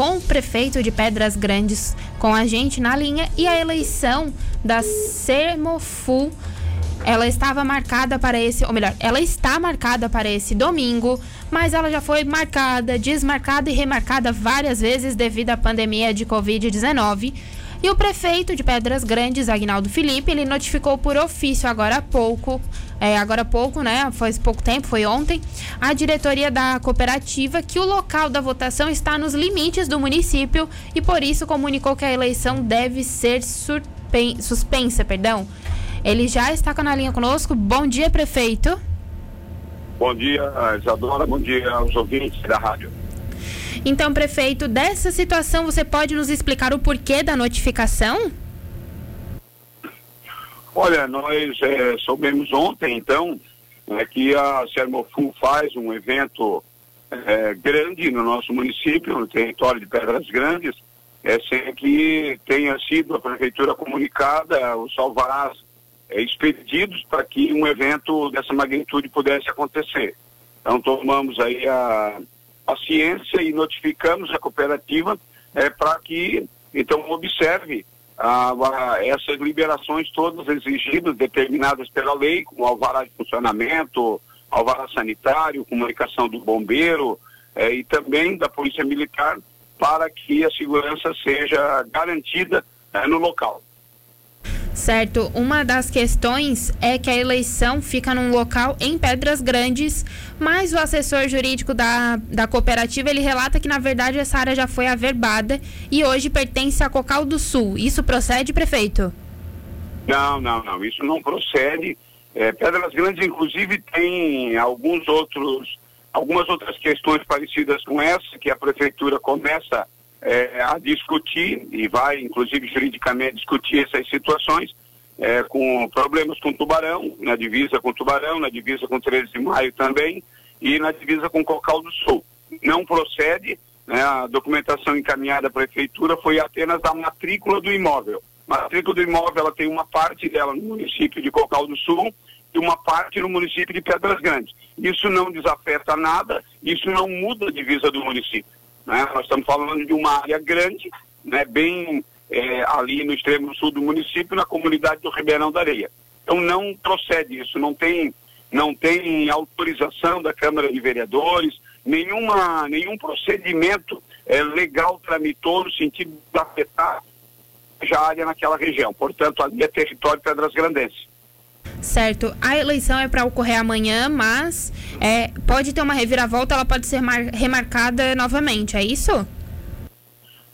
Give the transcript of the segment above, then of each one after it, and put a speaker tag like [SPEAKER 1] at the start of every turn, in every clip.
[SPEAKER 1] com o prefeito de Pedras Grandes com a gente na linha e a eleição da Sermofu ela estava marcada para esse, ou melhor, ela está marcada para esse domingo, mas ela já foi marcada, desmarcada e remarcada várias vezes devido à pandemia de Covid-19. E o prefeito de Pedras Grandes, Agnaldo Felipe, ele notificou por ofício agora há pouco, é, agora há pouco, né? Faz pouco tempo, foi ontem, a diretoria da cooperativa que o local da votação está nos limites do município e por isso comunicou que a eleição deve ser suspensa, perdão. Ele já está com a linha conosco. Bom dia, prefeito.
[SPEAKER 2] Bom dia, Isadora. Bom dia aos ouvintes da rádio.
[SPEAKER 1] Então, prefeito, dessa situação você pode nos explicar o porquê da notificação?
[SPEAKER 2] Olha, nós é, soubemos ontem, então, é, que a Sermoful faz um evento é, grande no nosso município, no território de Pedras Grandes, é, sem que tenha sido a prefeitura comunicada, os alvarás é, expedidos para que um evento dessa magnitude pudesse acontecer. Então tomamos aí a, a ciência e notificamos a cooperativa é, para que então observe a, a, essas liberações todas exigidas, determinadas pela lei, como alvará de funcionamento, alvará sanitário, comunicação do bombeiro é, e também da polícia militar, para que a segurança seja garantida é, no local.
[SPEAKER 1] Certo. Uma das questões é que a eleição fica num local em Pedras Grandes, mas o assessor jurídico da, da cooperativa ele relata que na verdade essa área já foi averbada e hoje pertence a Cocal do Sul. Isso procede, prefeito?
[SPEAKER 2] Não, não, não. Isso não procede. É, Pedras Grandes, inclusive, tem alguns outros, algumas outras questões parecidas com essa que a prefeitura começa é, a discutir e vai, inclusive juridicamente, discutir essas situações é, com problemas com Tubarão, na divisa com Tubarão, na divisa com 13 de maio também e na divisa com Cocal do Sul. Não procede, né, a documentação encaminhada à prefeitura foi apenas a matrícula do imóvel. A matrícula do imóvel ela tem uma parte dela no município de Cocal do Sul e uma parte no município de Pedras Grandes. Isso não desafeta nada, isso não muda a divisa do município. Né? Nós estamos falando de uma área grande, né, bem é, ali no extremo sul do município, na comunidade do Ribeirão da Areia. Então não procede isso, não tem, não tem autorização da Câmara de Vereadores, nenhuma, nenhum procedimento é, legal tramitou no sentido de afetar a área naquela região. Portanto, ali é território Pedras Grandense.
[SPEAKER 1] Certo. A eleição é para ocorrer amanhã, mas é, pode ter uma reviravolta, ela pode ser remarcada novamente, é isso?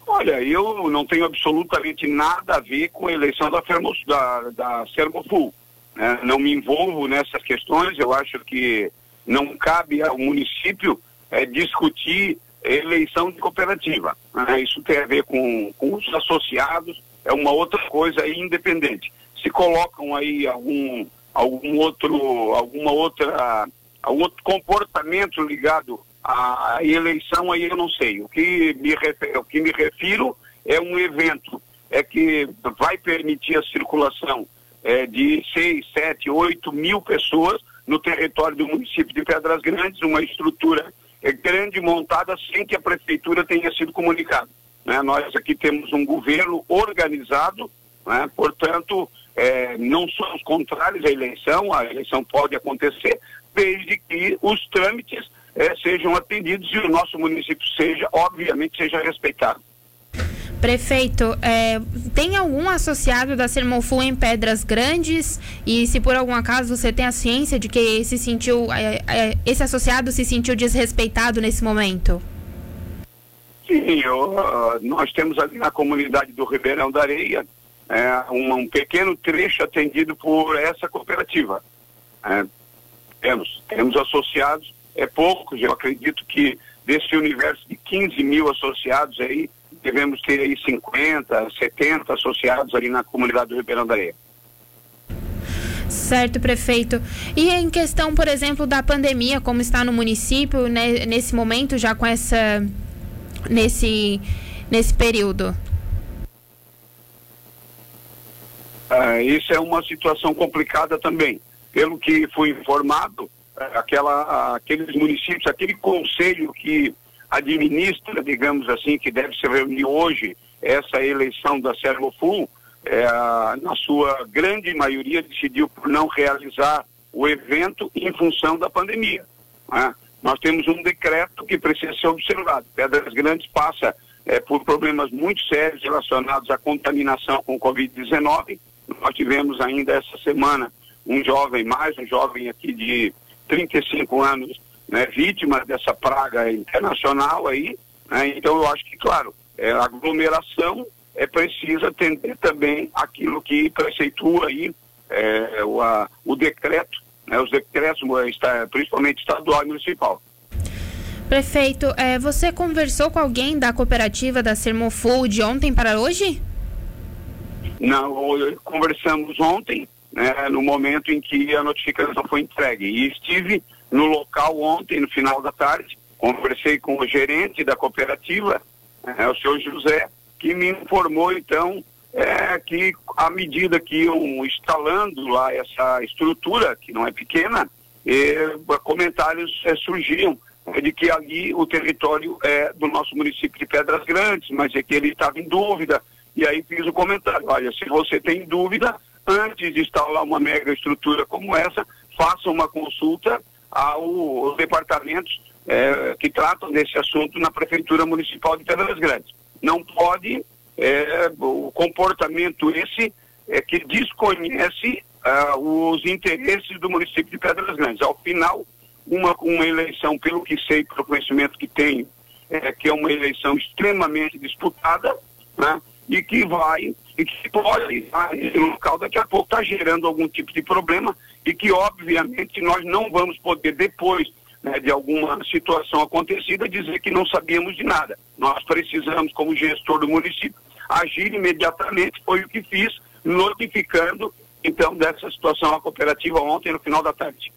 [SPEAKER 2] Olha, eu não tenho absolutamente nada a ver com a eleição da, Fermos, da, da Sermoful. Né? Não me envolvo nessas questões, eu acho que não cabe ao município é, discutir eleição de cooperativa. Né? Isso tem a ver com, com os associados, é uma outra coisa independente. Se colocam aí algum algum outro, alguma outra, algum outro comportamento ligado à eleição, aí eu não sei. O que me refiro, o que me refiro é um evento é que vai permitir a circulação é, de 6, 7, 8 mil pessoas no território do município de Pedras Grandes, uma estrutura é, grande montada sem que a prefeitura tenha sido comunicada. Né? Nós aqui temos um governo organizado, né? portanto, é, não somos contrários à eleição, a eleição pode acontecer, desde que os trâmites é, sejam atendidos e o nosso município seja, obviamente, seja respeitado.
[SPEAKER 1] Prefeito, é, tem algum associado da Sermofu em Pedras Grandes? E se por algum acaso você tem a ciência de que se sentiu, é, é, esse associado se sentiu desrespeitado nesse momento?
[SPEAKER 2] Sim, eu, uh, nós temos ali na comunidade do Ribeirão da Areia é, um, um, pequeno trecho atendido por essa cooperativa. É, temos, temos associados, é poucos, eu acredito que desse universo de 15 mil associados aí, devemos ter aí 50, 70 associados ali na comunidade do Ribeirão da Areia.
[SPEAKER 1] Certo, prefeito. E em questão, por exemplo, da pandemia, como está no município né, nesse momento, já com essa. nesse, nesse período?
[SPEAKER 2] Ah, isso é uma situação complicada também. Pelo que fui informado, aquela, aqueles municípios, aquele conselho que administra, digamos assim, que deve se reunir hoje essa eleição da Sermoful, é, na sua grande maioria decidiu por não realizar o evento em função da pandemia. Né? Nós temos um decreto que precisa ser observado. Pedras Grandes passa é, por problemas muito sérios relacionados à contaminação com Covid-19. Nós tivemos ainda essa semana um jovem, mais um jovem aqui de 35 anos, né, vítima dessa praga internacional aí. Né? Então eu acho que, claro, é, a aglomeração é precisa atender também aquilo que preceitua aí é, o, a, o decreto, né, os decretos, está, principalmente estadual e municipal.
[SPEAKER 1] Prefeito, é, você conversou com alguém da cooperativa da Sermofull de ontem para hoje?
[SPEAKER 2] Não, conversamos ontem, né, no momento em que a notificação foi entregue. E estive no local ontem, no final da tarde, conversei com o gerente da cooperativa, né, o senhor José, que me informou então é, que à medida que iam instalando lá essa estrutura, que não é pequena, eh, comentários eh, surgiam eh, de que ali o território é do nosso município de Pedras Grandes, mas é que ele estava em dúvida. E aí fiz o comentário, olha, se você tem dúvida, antes de instalar uma mega estrutura como essa, faça uma consulta aos departamentos eh, que tratam desse assunto na Prefeitura Municipal de Pedras Grandes. Não pode é, o comportamento esse é, que desconhece ah, os interesses do município de Pedras Grandes. Ao final, uma, uma eleição, pelo que sei, pelo conhecimento que tenho, é, que é uma eleição extremamente disputada, né? E que vai, e que pode, no local daqui a pouco está gerando algum tipo de problema e que, obviamente, nós não vamos poder depois né, de alguma situação acontecida, dizer que não sabíamos de nada. Nós precisamos, como gestor do município, agir imediatamente, foi o que fiz, notificando, então, dessa situação a cooperativa ontem, no final da tarde.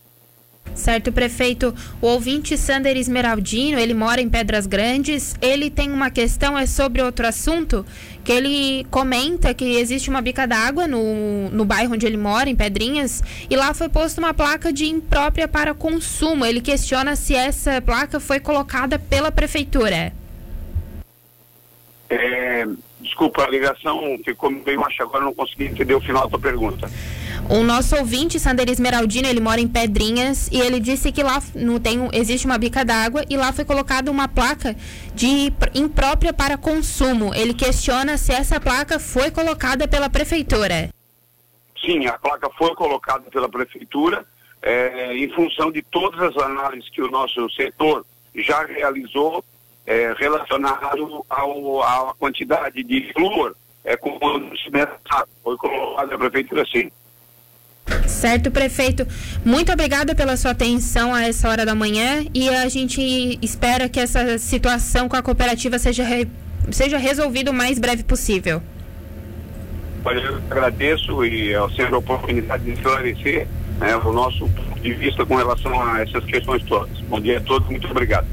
[SPEAKER 1] Certo, prefeito. O ouvinte Sander Esmeraldino, ele mora em Pedras Grandes. Ele tem uma questão, é sobre outro assunto, que ele comenta que existe uma bica d'água no, no bairro onde ele mora, em Pedrinhas, e lá foi posta uma placa de imprópria para consumo. Ele questiona se essa placa foi colocada pela prefeitura.
[SPEAKER 2] É, desculpa, a ligação ficou meio baixa agora, não consegui entender o final da pergunta.
[SPEAKER 1] O nosso ouvinte, Sander Esmeraldino, ele mora em Pedrinhas e ele disse que lá não tem, existe uma bica d'água e lá foi colocada uma placa de imprópria para consumo. Ele questiona se essa placa foi colocada pela prefeitura.
[SPEAKER 2] Sim, a placa foi colocada pela prefeitura é, em função de todas as análises que o nosso setor já realizou é, relacionado ao, à quantidade de flúor é, com o foi colocada a prefeitura sim.
[SPEAKER 1] Certo, prefeito. Muito obrigada pela sua atenção a essa hora da manhã e a gente espera que essa situação com a cooperativa seja, re... seja resolvida o mais breve possível.
[SPEAKER 2] Olha, eu agradeço e ao senhor a oportunidade de esclarecer né, o nosso ponto de vista com relação a essas questões todas. Bom dia a todos, muito obrigado.